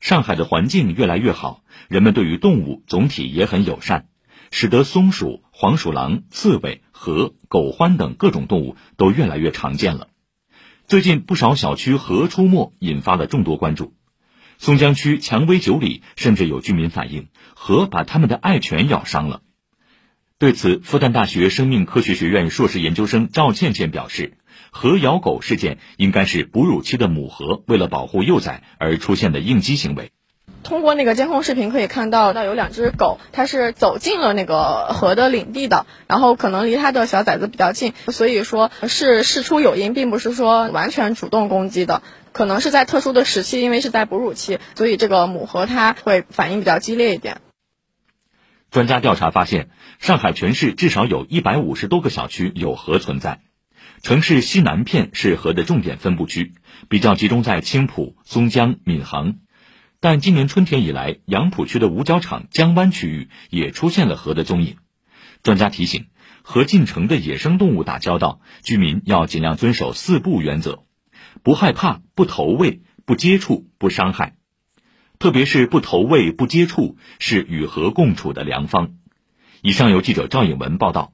上海的环境越来越好，人们对于动物总体也很友善，使得松鼠、黄鼠狼、刺猬、河、狗獾等各种动物都越来越常见了。最近不少小区河出没，引发了众多关注。松江区蔷薇九里甚至有居民反映，河把他们的爱犬咬伤了。对此，复旦大学生命科学学院硕士研究生赵倩倩表示。河咬狗事件应该是哺乳期的母河为了保护幼崽而出现的应激行为。通过那个监控视频可以看到，那有两只狗，它是走进了那个河的领地的，然后可能离它的小崽子比较近，所以说是事出有因，并不是说完全主动攻击的，可能是在特殊的时期，因为是在哺乳期，所以这个母河它会反应比较激烈一点。专家调查发现，上海全市至少有一百五十多个小区有河存在。城市西南片是河的重点分布区，比较集中在青浦、松江、闵行。但今年春天以来，杨浦区的五角场江湾区域也出现了河的踪影。专家提醒，和进城的野生动物打交道，居民要尽量遵守四不原则：不害怕、不投喂、不接触、不伤害。特别是不投喂、不接触，是与核共处的良方。以上由记者赵颖文报道。